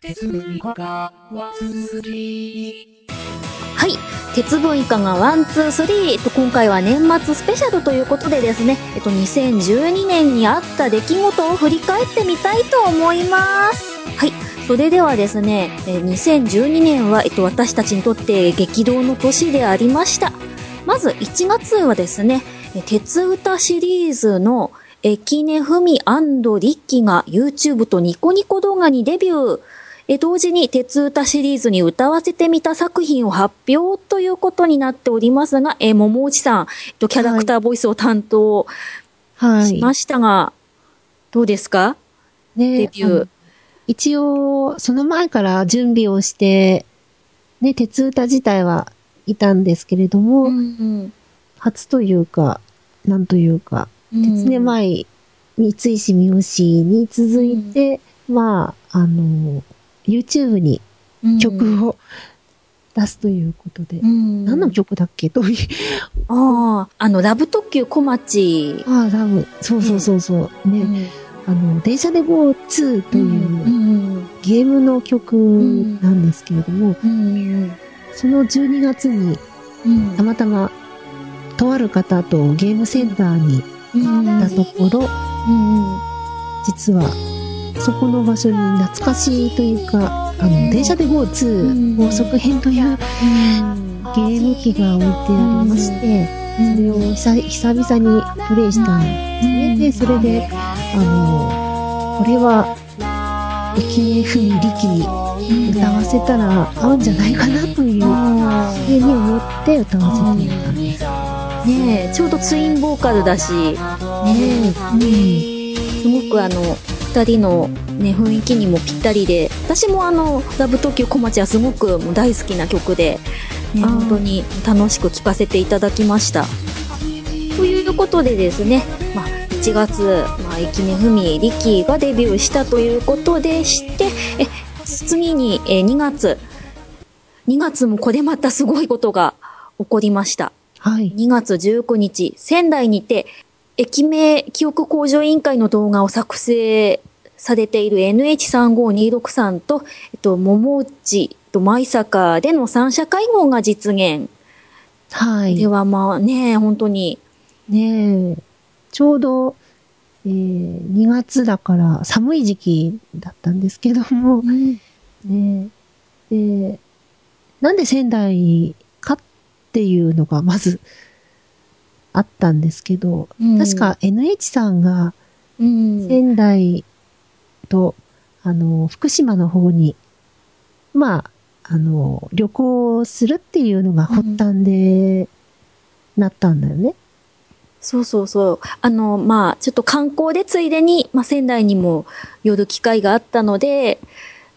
鉄分いかが one three。はい。鉄分いかが one、two、three。と、今回は年末スペシャルということでですね、えっと、2012年にあった出来事を振り返ってみたいと思います。はい。それではですね、2012年は、えっと、私たちにとって激動の年でありました。まず1月はですね、鉄歌シリーズの、えきねふみリッキが YouTube とニコニコ動画にデビュー。え同時に鉄歌シリーズに歌わせてみた作品を発表ということになっておりますが、え桃内さん、えっと、キャラクターボイスを担当はい。しましたが、どうですか？ねデビュー一応、その前から準備をして、ね、鉄歌自体はいたんですけれども、ん。初というか、なんというか、鉄音舞、三石三好に続いて、まあ、あの、YouTube に曲を出すということで、うん、何の曲だっけ？どういう、ああ、あの、ラブ特急小町。ああ、多分、そうそうそうそう、ね、うん。あの、電車で GO2 という、うんゲームの曲なんですけれども、うんその12月にうん。たまたまとある方とゲームセンターに行ったところ、うん。実はそこの場所に懐かしいというか、あの、電車で GO2 高速編というゲーム機が置いてありまして、それを久久々にプレイしたんですね。で、それで、あの、これは、駅ふみ力に歌わせたら合うんじゃないかなというふうに思って歌わせてみたんです。ねえ、ちょうどツインボーカルだし、ねえ、すごくあの、二人のね、雰囲気にもぴったりで、私もあの、ラブ特急小町はすごく大好きな曲で、ね、本当に楽しく聴かせていただきました。ということでですね、まあ、1月、まあ、駅根ふみりきがデビューしたということでして、え、次に、え2月、2月もこれまたすごいことが起こりました。はい。2月19日、仙台にて、駅名記憶向上委員会の動画を作成されている NH35263 と、えっと、桃内と舞坂での三者会合が実現。はい。ではまあね、本当に、ねえ、ちょうど、えー2月だから寒い時期だったんですけども、ねえ、で、なんで仙台かっていうのがまずあったんですけど、うん。確か NH さんがうん、仙台と、あの、福島の方に、まあ、あの、旅行するっていうのが発端で、なったんだよね。そうそうそう。あの、まあ、ちょっと観光でついでに、まあ、仙台にも寄る機会があったので、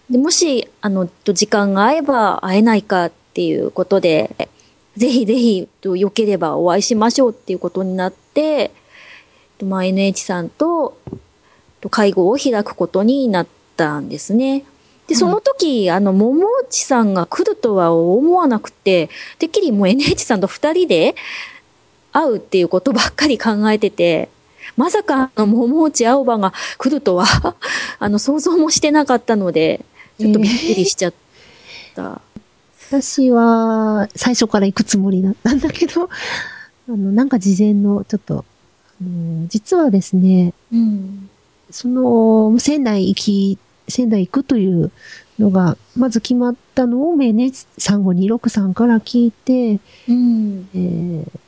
でもし、あの、時間が合えば会えないかっていうことで、ぜひぜひ、と良ければお会いしましょうっていうことになって、とまあ、NH さん、と会合を開くことになったんですね。で、その時、あの、桃内さんが来るとは思わなくて、てっきりもう NH さんと二人で会うっていうことばっかり考えてて、まさかあの桃内青葉が来るとは、あの、想像もしてなかったので、ちょっとびっくりしちゃった。私は最初から行くつもりだったんだけど、あの、なんか事前のちょっと、あの実はですね、うん。その、仙台行き、仙台行くというのが、まず決まったのを、ね、3526さんから聞いて、うん。えー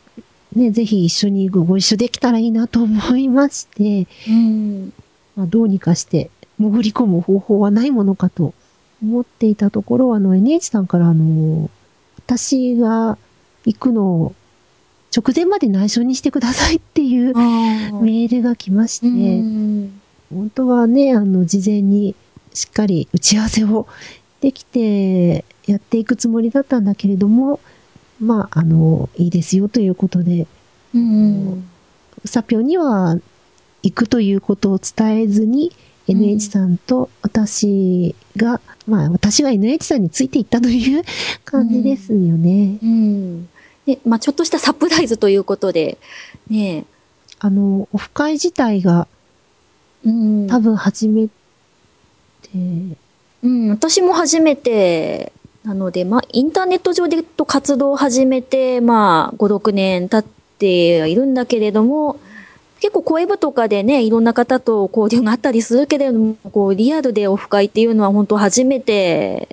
ね、ぜひ一緒にご一緒できたらいいなと思いまして、うん。まあ、どうにかして潜り込む方法はないものかと思っていたところ、あの NH さんからあの、私が行くのを直前まで内緒にしてくださいっていうメールが来まして、うん。本当はね、あの、事前にしっかり打ち合わせを できてやっていくつもりだったんだけれども、まあ、あの、いいですよということで、うん。うさぴょんには行くということを伝えずに、うん NH さんと私が、まあ私が NH さんについていったという 感じですよね。うん。で、まあちょっとしたサプライズということで、ねあの、オフ会自体がえ。うん。多分初めてうん、私も初めて、なので、まあ、インターネット上でと活動を始めて、まあ、5、6年経ってはいるんだけれども、結構声部とかでね、いろんな方と交流があったりするけれども、こう、リアルでオフ会っていうのは本当初めてで、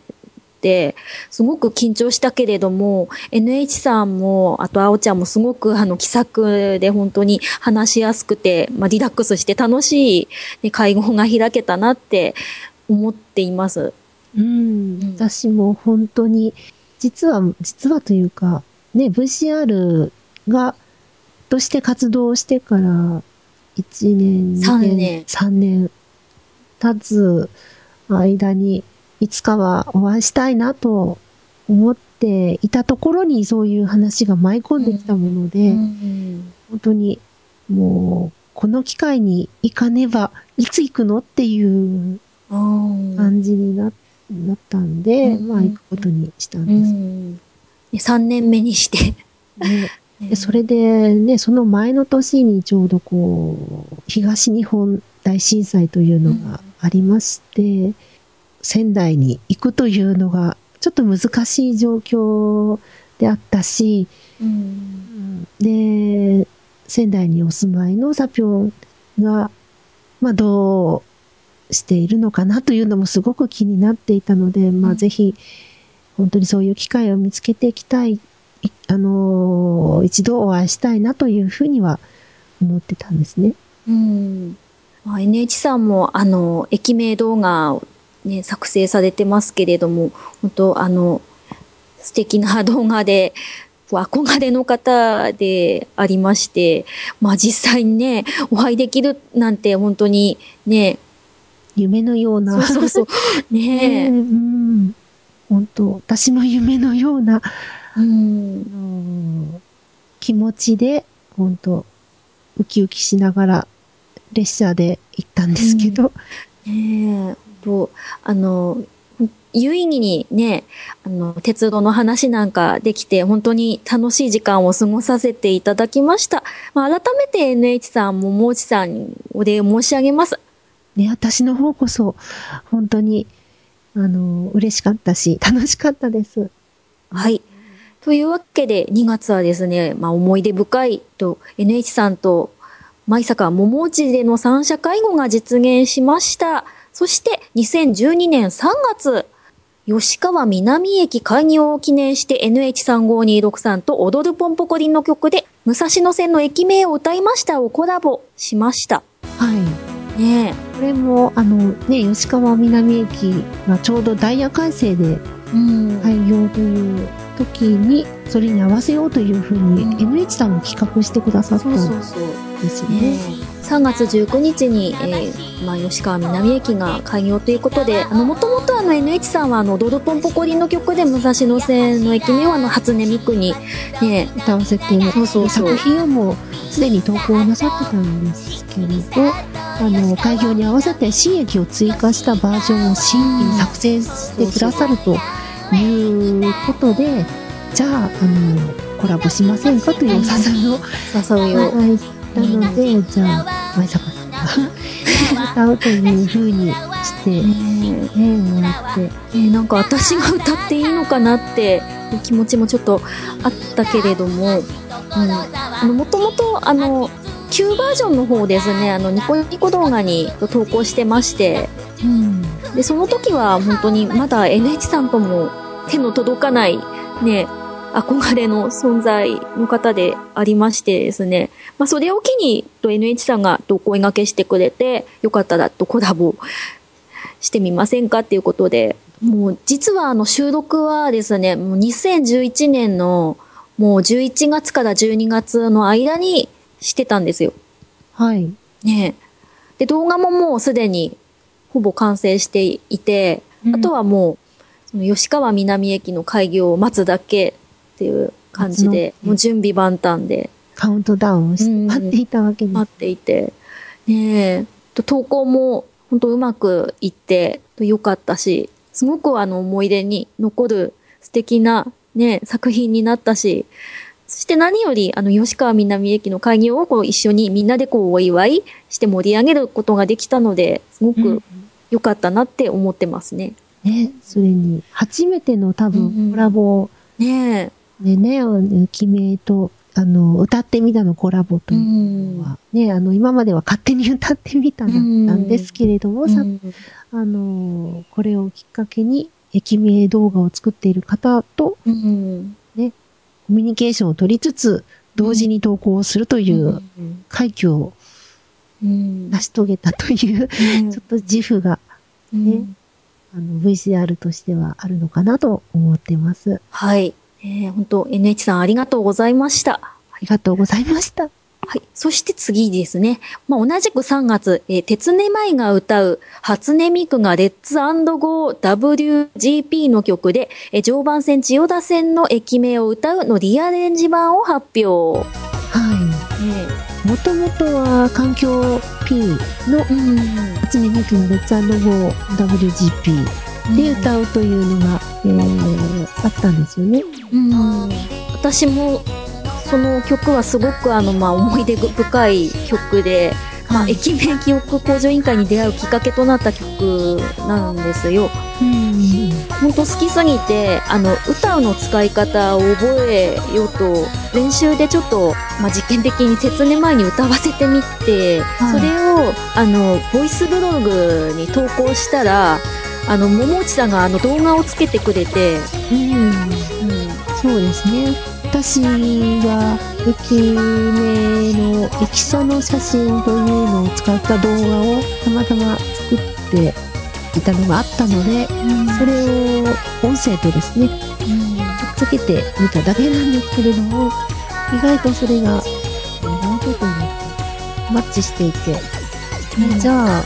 すごく緊張したけれども、NH さんも、あと、あおちゃんもすごくあの気さくで本当に話しやすくて、まあ、リラックスして楽しい、ね、会合が開けたなって思っています。うん。うん。私も本当に、実は、実はというか、ね、VCR が、として活動してから、1年、三二年3年経つ間に、いつかはお会いしたいなと思っていたところにそういう話が舞い込んできたもので、うん本当に、もう、この機会に行かねば、いつ行くのっていううん感じにななったんで、うんまあ行くことにしたんうです。ん。ね3年目にして。ね でそれでね、その前の年にちょうどこう、東日本大震災というのがありまして、仙台に行くというのがちょっと難しい状況であったし、うん。で、仙台にお住まいのサピョンが、まあどうしているのかなというのもすごく気になっていたので、まうんあぜひ、本当にそういう機会を見つけていきたい、いあのー一度お会いしたいなというふうには思ってたんですね。うん。まあ、NH さんも、あの、駅名動画をね、作成されてますけれども、本当あの、素敵な動画で、憧れの方でありまして、まあ実際にね、お会いできるなんて本当にね、夢のような。そうそうそう、ね。ねえ、うん。本当私の夢のような、うん、うん気持ちで、本当ウキウキしながら列車で行ったんですけど、ねえ、と、あの、有意義にね、あの、鉄道の話なんかできて、本当に楽しい時間を過ごさせていただきました。まあ、改めて NH さん、桃内さんにお礼申し上げます。ね、私の方こそ、本当に、あの、嬉しかったし、楽しかったです。はい。というわけで、2月はですね、まあ、思い出深いと、NH さんと、舞坂桃内での三者会合が実現しました。そして、2012年3月、吉川南駅開業を記念して NH35263 と踊るポンポコリンの曲で、武蔵野線の駅名を歌いましたをコラボしました。はい。ねこれも、あの、ね、吉川南駅がちょうどダイヤ改正で。開業という時に、それに合わせようというふうに、うん NH さんが企画してくださったそんうそうそう。ですよねね。、3月19日に、えーまあ、吉川南駅が開業ということで、もともとあの NH さんはあの、ドドポンポコリンの曲で武蔵野線の駅名をあの、初音ミクに、ね、歌わせて、そうそうそう作品はもうすでに投稿なさってたんですけれど、あの、開業に合わせて新駅を追加したバージョンを新作成してくださるということで、じゃあ、あの、コラボしませんかというお誘いを誘いを。いただいたので、じゃあ、舞坂さんが歌うというふうにして、ね、ねもらって、えーなんか私が歌っていいのかなっていう気持ちもちょっとあったけれども、うん。もともと、あの、旧バージョンの方ですね、あの、ニコニコ動画に投稿してまして、うん、で、その時は本当にまだ NH さんとも手の届かない、ね、憧れの存在の方でありましてですね。まあ、それを機に、と NH さんがとお声掛けしてくれて、よかったらとコラボしてみませんかっていうことで、もう実はあの収録はですね、もう2011年のもう11月から12月の間にしてたんですよ。はい。ねえで、動画ももうすでにほぼ完成していて、あとはもう、その吉川南駅の開業を待つだけっていう感じで、もう準備万端で。カウントダウンを待っていたわけです。待っていて、ねえ、と投稿も本当うまくいってよかったし、すごくあの思い出に残る素敵なね、作品になったし、そして何より、あの、吉川南駅の開業をこう一緒にみんなでこうお祝いして盛り上げることができたので、すごうん。く良かったなって思ってますね。ね、それに、初めての多うんうん分コラボねでね、あの君と、あの、歌ってみたのコラボとえ。いうのは、ね、あの、今までは勝手に歌ってみたうんなんですけれども、さうんあの、これをきっかけに、駅名動画を作っている方とうん。コミュニケーションを取りつつ、同時に投稿をするという快挙をうん。成し遂げたという、ちょっと自負が、ねあの、VCR としてはあるのかなと思ってます。はい。えー、本当 NH さんありがとうございました。ありがとうございました。はい。そして次ですね。まあ、同じく3月、えー、鉄音舞が歌う、初音ミクがレッツゴー WGP の曲で、えー常磐線千代田線の駅名を歌うのリアレンジ版を発表。はい。もともとは環境 P のうん。初音ミクのレッツゴー WGP で歌うというのが、えー、あったんですよね。うん。私も、その曲はすごくあの、まあ、思い出深い曲で、まあ、はい駅名記憶向上委員会に出会うきっかけとなった曲なんですよ。うん。本当好きすぎて、あの、歌の使い方を覚えようと、練習でちょっと、まあ、実験的に鉄音前に歌わせてみて、はいそれを、あの、ボイスブログに投稿したら、あの、桃内さんがあの動画をつけてくれて、うん。うん、そうですね。私は駅名の駅舎の写真というのを使った動画をたまたま作っていたのがあったので、それを音声とですね、くっつけてみただけなんですけれども、意外とそれが、意外とというか、マッチしていて、うん。じゃあ、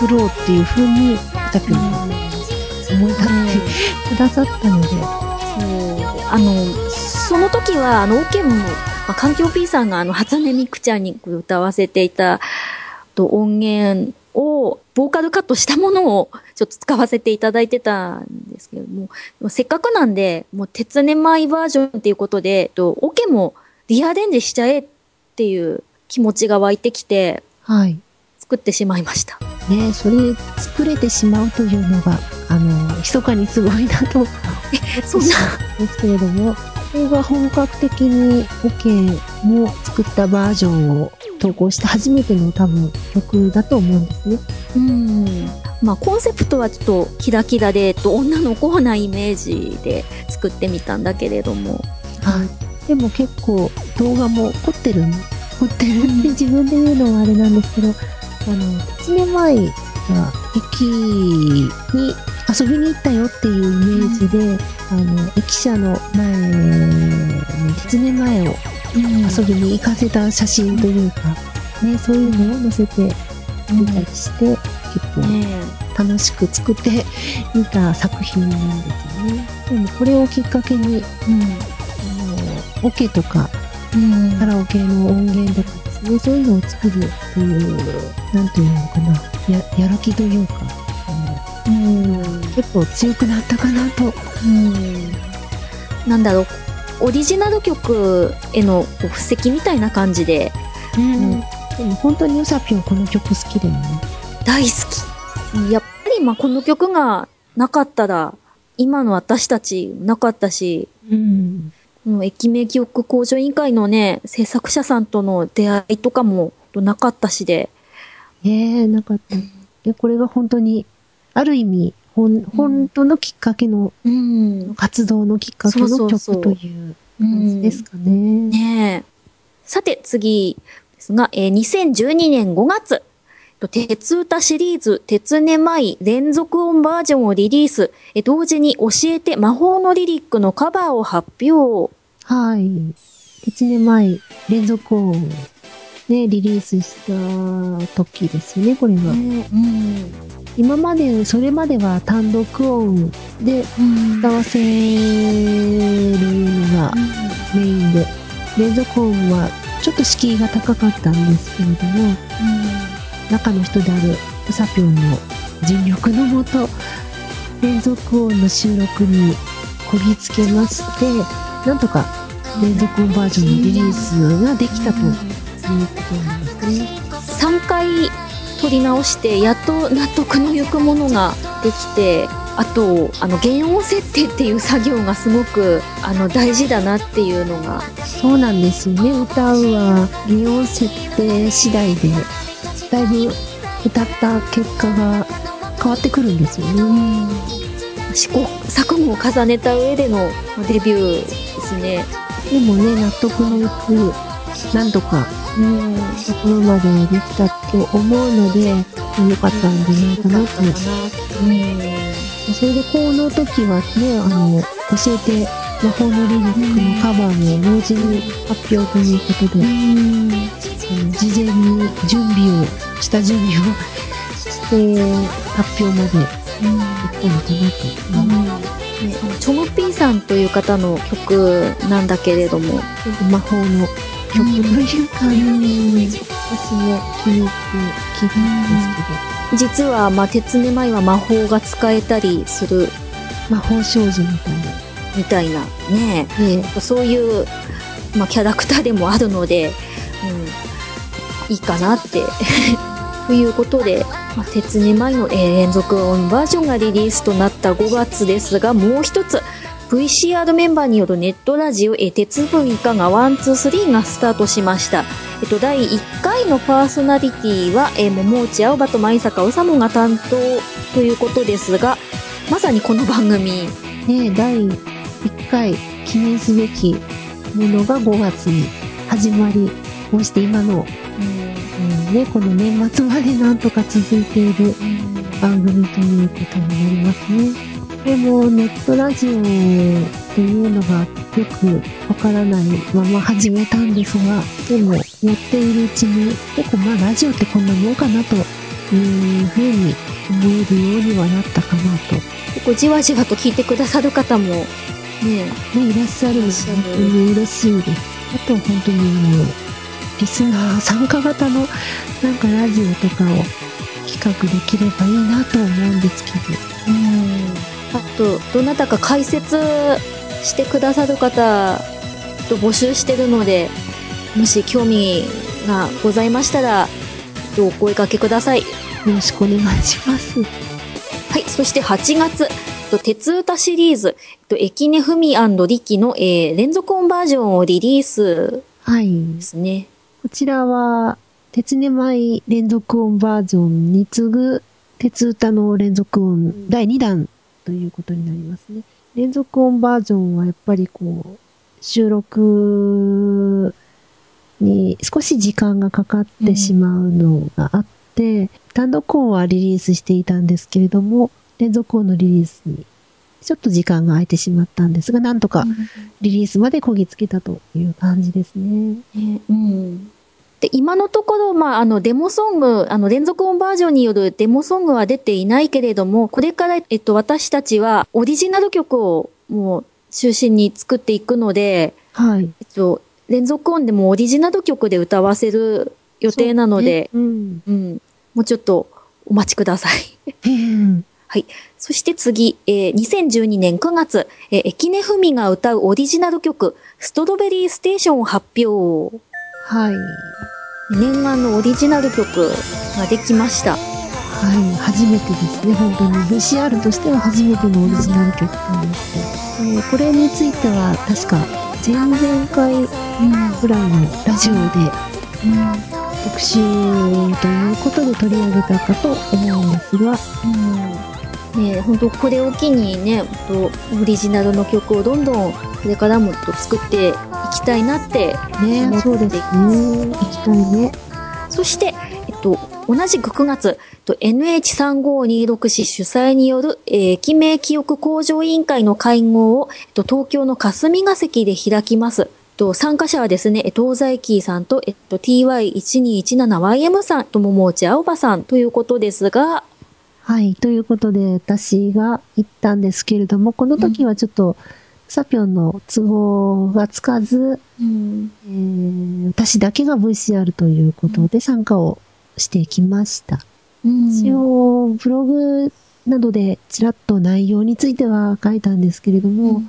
作ろうっていう風に、たくん。が思い立ってくださったので、そうあの、その時は、あの、オケも、まあ、環境 P さんが、あの、初音ミクちゃんに歌わせていた、と音源を、ボーカルカットしたものを、ちょっと使わせていただいてたんですけども、でもせっかくなんで、もう、鉄音マイバージョンっていうことで、と、オケもリアレンジしちゃえっていう気持ちが湧いてきて、はい。作ってしまいました。ね、それ作れてしまうというのが、あの、密かにすごいなと思ってそん ですけれども、これが本格的に OK も作ったバージョンを投稿した初めての多分曲だと思うんですね。うん。まあ、コンセプトはちょっとキラキラで、と、女の子なイメージで作ってみたんだけれども。はい。でも結構動画も凝ってる、凝ってるって 自分で言うのはあれなんですけど、あの、1年前が駅に遊びに行ったよっていうイメージで、あの、駅舎の前に、1年前を遊びに行かせた写真というか、ね、そういうのを載せてみたりして、結構ね楽しく作ってみた作品なんですよね。でもこれをきっかけに、え。あの、オケとかうん。カラオケの音源とかね、そういうのを作るっていう、なんていうのかな、や、やる気というか、あうん。の結構強くなったかなと。うん。なんだろう。オリジナル曲への布石みたいな感じでうん。でも本当にヨサピョンこの曲好きだよね。大好き。やっぱりまあこの曲がなかったら、今の私たちなかったし、うん。この駅名記憶向上委員会のね、制作者さんとの出会いとかもなかったしで、ええなかった。いや、これが本当に、ある意味、ほん、本当のきっかけの、うん。活動のきっかけの曲というう感じんですかね。ねえ。さて次ですが、えー2012年5月、と鉄歌シリーズ、鉄音舞連続音バージョンをリリース、えー同時に教えて魔法のリリックのカバーを発表。はい。1年前、連続音、ね、リリースした時ですよね、これが。うん。今まで、それまでは単独音でうん歌わせるのがメインで、連続音はちょっと敷居が高かったんですけれども、中の人であるウサピョンの尽力のもと、連続音の収録にこぎつけまして、なんとか連続音バージョンのリリースができたということなんですね。3回撮り直して、やっと納得のいくものがってきてあとあの原音設定っていう作業がすごくあの大事だなっていうのがそうなんですよね。歌うは、原音設定次第で、だいぶ歌った結果が変わってくるんですよね。試行錯誤を重ねた上でのまあデビューですね。でもね、納得のいく、なんとか、うんところまでできたと思うので、良かったんじゃないかなと。それで、この時はね、あの、教えて、魔法のリリックのカバーも同時に発表ということで、事前に準備を、した準備をして、発表まで行ったのかなと。ねあのチョムピーさん。という方の曲なん。だけれども、魔法の曲というか、私も気に入って聴いたん。ですけど、実は、まあ、鉄根舞は魔法が使えたりする魔法少女みたいな。みたいなね、ねそういう、まあ、キャラクターでもあるので、うん、いいかなって。ということで、まあ、鉄根舞の、連続音バージョンがリリースとなった5月ですが、もう一つ、VCR メンバーによるネットラジオ、え鉄分以下が123がスタートしました。えっと、第1回のパーソナリティは、え、桃内青葉と舞坂うさもが担当ということですが、まさにこの番組、ね第1回記念すべきものが5月に始まり、こうして今の、うんね、この年末までなんとか続いている番組ということになりますね。でもネットラジオというのがよくわからないまま始めたんですが、でもやっているうちに結構まあラジオってこんなもんかなというふうに思えるようにはなったかなと。結構じわじわと聞いてくださる方も、ね、ね、いらっしゃるので嬉しいです。あと本当にもう、リスナー参加型のなんかラジオとかを企画できればいいなと思うんですけど。あと、どなたか解説してくださる方と募集してるので、もし興味がございましたら、お声掛けください。よろしくお願いします。はい、そして8月、と鉄歌シリーズ、とエキネフミリキの、えー連続音バージョンをリリースはい。ですね。こちらは、鉄根舞連続音バージョンに次ぐ、鉄歌の連続音第2弾ということになりますね。連続音バージョンはやっぱりこう、収録に少し時間がかかってしまうのがあって、単独音はリリースしていたんですけれども、連続音のリリースにちょっと時間が空いてしまったんですが、なんとかリリースまでこぎつけたという感じですね。ねうん。で、今のところ、まあ、あの、デモソング、あの、連続音バージョンによるデモソングは出ていないけれども、これから、えっと、私たちは、オリジナル曲を、もう、中心に作っていくので、はい。えっと、連続音でもオリジナル曲で歌わせる予定なので、そうねうん。うん。もうちょっと、お待ちください。うん そして次、えー2012年9月、えー、エキネフミが歌うオリジナル曲、ストロベリーステーションを発表。はい。念願のオリジナル曲ができました。はい。初めてですね。本当に VCR としては初めてのオリジナル曲なんですけど、えーこれについては確か前々回ぐらいのラジオで特集ということで取り上げたかと思うんですが、ね本当これを機にね、オリジナルの曲をどんどんこれからもと作っていきたいなって思ね、ってそうですね。行きたいね。そして、えっと、同じく9月、えっと NH3526 市主催による、えー、駅名記憶向上委員会の会合を、えっと、東京の霞が関で開きます。と、参加者はですね、え東西キーさんと、えっと、TY1217YM さんと桃内青葉さんということですが、はい。ということで、私が行ったんですけれども、この時はちょっと、サピョンの都合がつかず、うん、えー私だけが VCR ということで参加をしてきました。一応、ブログなどでちらっと内容については書いたんですけれども、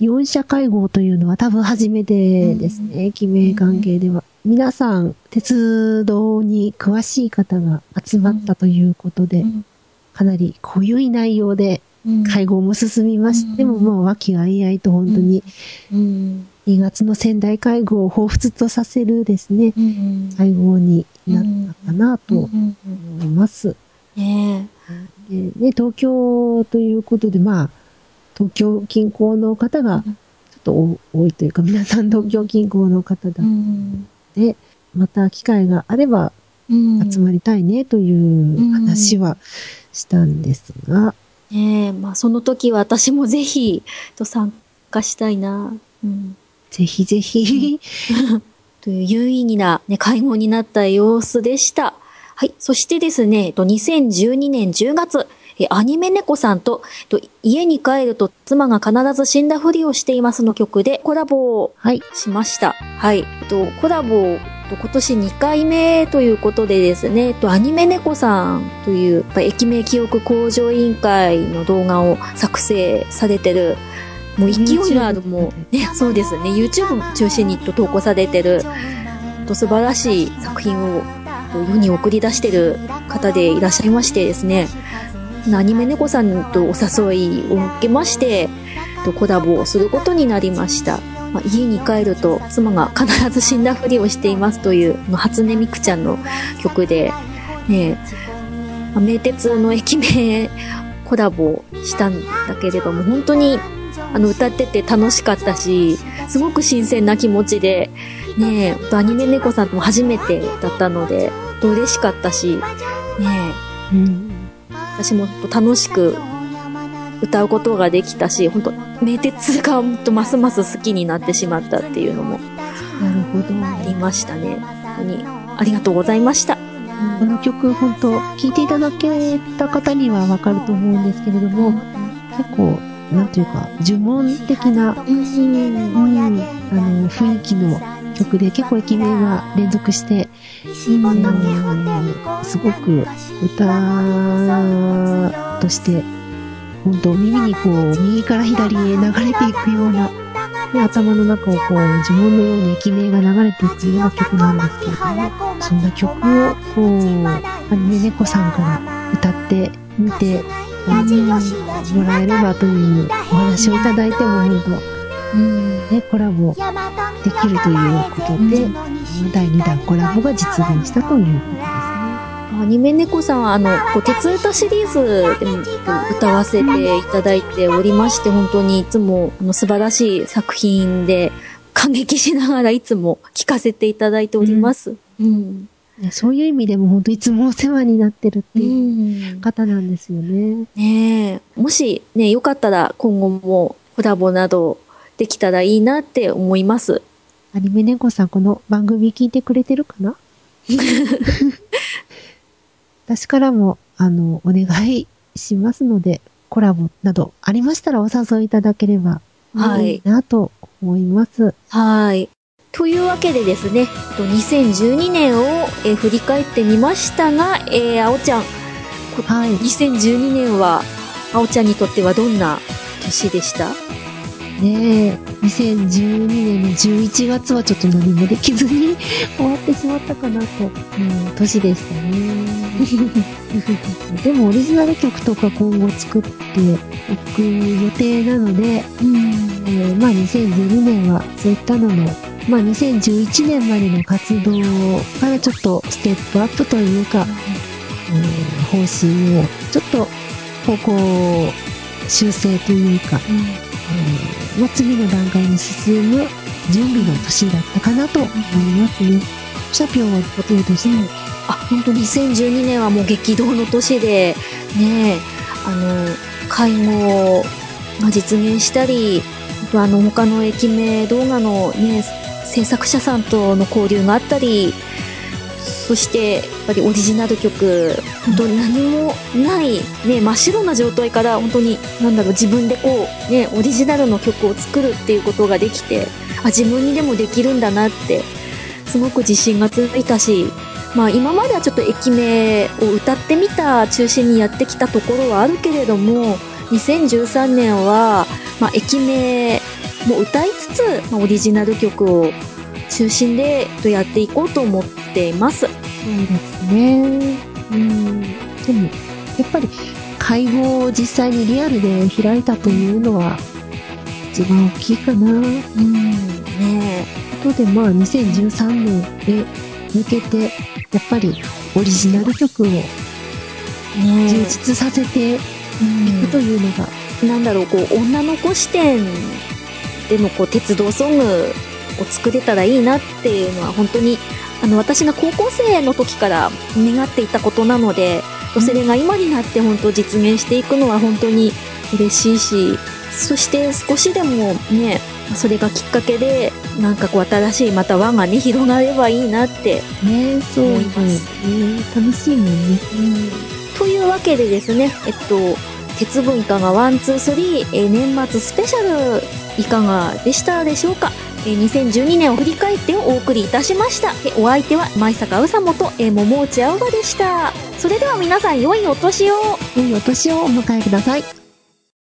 4社会合というのは多分初めてですね、駅名関係では。皆さん、鉄道に詳しい方が集まったということで、うん。かなり濃ゆい内容で会合も進みましても、うんもう和気あいあいと本当にうん。2月の仙台会合を彷彿とさせるですね、うん。会合になったかなとうん思います。ねでね、東京ということで、まあ、東京近郊の方がちょっと多多いというか、皆さん東京近郊の方え。だうん。で、また機会があればうん集まりたいねという話はしたんですが、ねえ、まあその時は私もぜひと参加したいな。うん。ぜひぜひ、という有意義な、ね、会合になった様子でした。はい。そしてですね、えっと2012年10月、えアニメ猫さんと、と家に帰ると妻が必ず死んだふりをしていますの曲でコラボをはい、しました。はい。えっと、コラボ、えっと今年2回目ということでですね、アニメ猫さんという、駅名記憶向上委員会の動画を作成されてる、もう勢いのある、もう、ね、そうですね、YouTube 中心に投稿されてる、と素晴らしい作品を世に送り出してる方でいらっしゃいましてですね、アニメ猫さんとお誘いを受けまして、コラボをすることになりました。まあ、家に帰ると妻が必ず死んだふりをしていますという初音ミクちゃんの曲で、ねま名鉄の駅名コラボしたんだけれども、本当にあの歌ってて楽しかったし、すごく新鮮な気持ちで、ねえ、アニメ猫さんとも初めてだったので、嬉しかったし、ねえ、うん、私も楽しく歌うことができたし、本当名鉄が本当ますます好きになってしまったっていうのもなるほど。ありましたね。本当にありがとうございました。この曲、本当聴いていただけた方にはわかると思うんですけれども、結構、なんていうか、呪文的な、うんうん、あの、雰囲気の曲で、結構駅名が連続して、うんすごく歌として、本当耳にこう、右から左へ流れていくような、で頭の中をこう、呪文のように駅名が流れていくような曲なんですけれども、そんな曲を、こう、アニメ猫さんから歌ってみて、うんもらえればというお話をいただいても、本うん当ね、コラボできるということで、第2弾コラボが実現したということ。アニメ猫さんは、あの、こう鉄歌シリーズでも歌わせていただいておりまして、本当にいつもあの素晴らしい作品で感激しながらいつも聴かせていただいております。うん。ねそういう意味でも本当いつもお世話になってるってう。いうん方なんですよね。ねえ。もしね、よかったら今後もコラボなどできたらいいなって思います。アニメ猫さんこの番組聞いてくれてるかな？私からも、あの、お願いしますので、コラボなどありましたらお誘いいただければはいいいなと思います。はい。というわけでですね、と2012年を、えー振り返ってみましたが、えー、あおちゃん、こはい。2012年は、あおちゃんにとってはどんな年でした？ねえ、2012年の11月はちょっと何もできずに 終わってしまったかなと、うん、年でしたね。でもオリジナル曲とか今後作っていく予定なので、うん。えーまあ2012年はそういったのも、まあ2011年までの活動からちょっとステップアップというか、えー方針をちょっと方向修正というか、えーまあ、次の段階に進む準備の年だったかなと思いますね。シャピオンはどうでしたあ、本当2012年はもう激動の年で、ねえ、あの、会合が実現したり、あとあの、他の駅名動画のね、制作者さんとの交流があったり、そして、やっぱりオリジナル曲、本当に何もない、ね、真っ白な状態から、本当に、なんだろう、自分でこう、ね、オリジナルの曲を作るっていうことができて、あ、自分にでもできるんだなって、すごく自信がついたし、まあ今まではちょっと駅名を歌ってみた中心にやってきたところはあるけれども、2013年は、まあ駅名も歌いつつ、まあ、オリジナル曲を中心でやっていこうと思っています。そうですね。うん。でも、やっぱり、会合を実際にリアルで開いたというのは、一番大きいかな。うん。ねことで、まあ、2013年へ向けて、やっぱりオリジナル曲を充実させていくというのが、なんだろう、こう、女の子視点でのこう、鉄道ソングを作れたらいいなっていうのは本当に、あの、私が高校生の時から願っていたことなので、それが今になって本当実現していくのは本当に嬉しいし、そして少しでもね、それがきっかけで、なんかこう新しいまた輪がね、広がればいいなってね、そう思いますね。楽しいもんね。というわけでですね、えっと、鉄分いかが one、two、three、えー年末スペシャルいかがでしたでしょうか、えー2012年を振り返ってお送りいたしました。えお相手は前坂うさもと、え、桃内青葉でした。それでは皆さん良いお年を良いお年をお迎えください。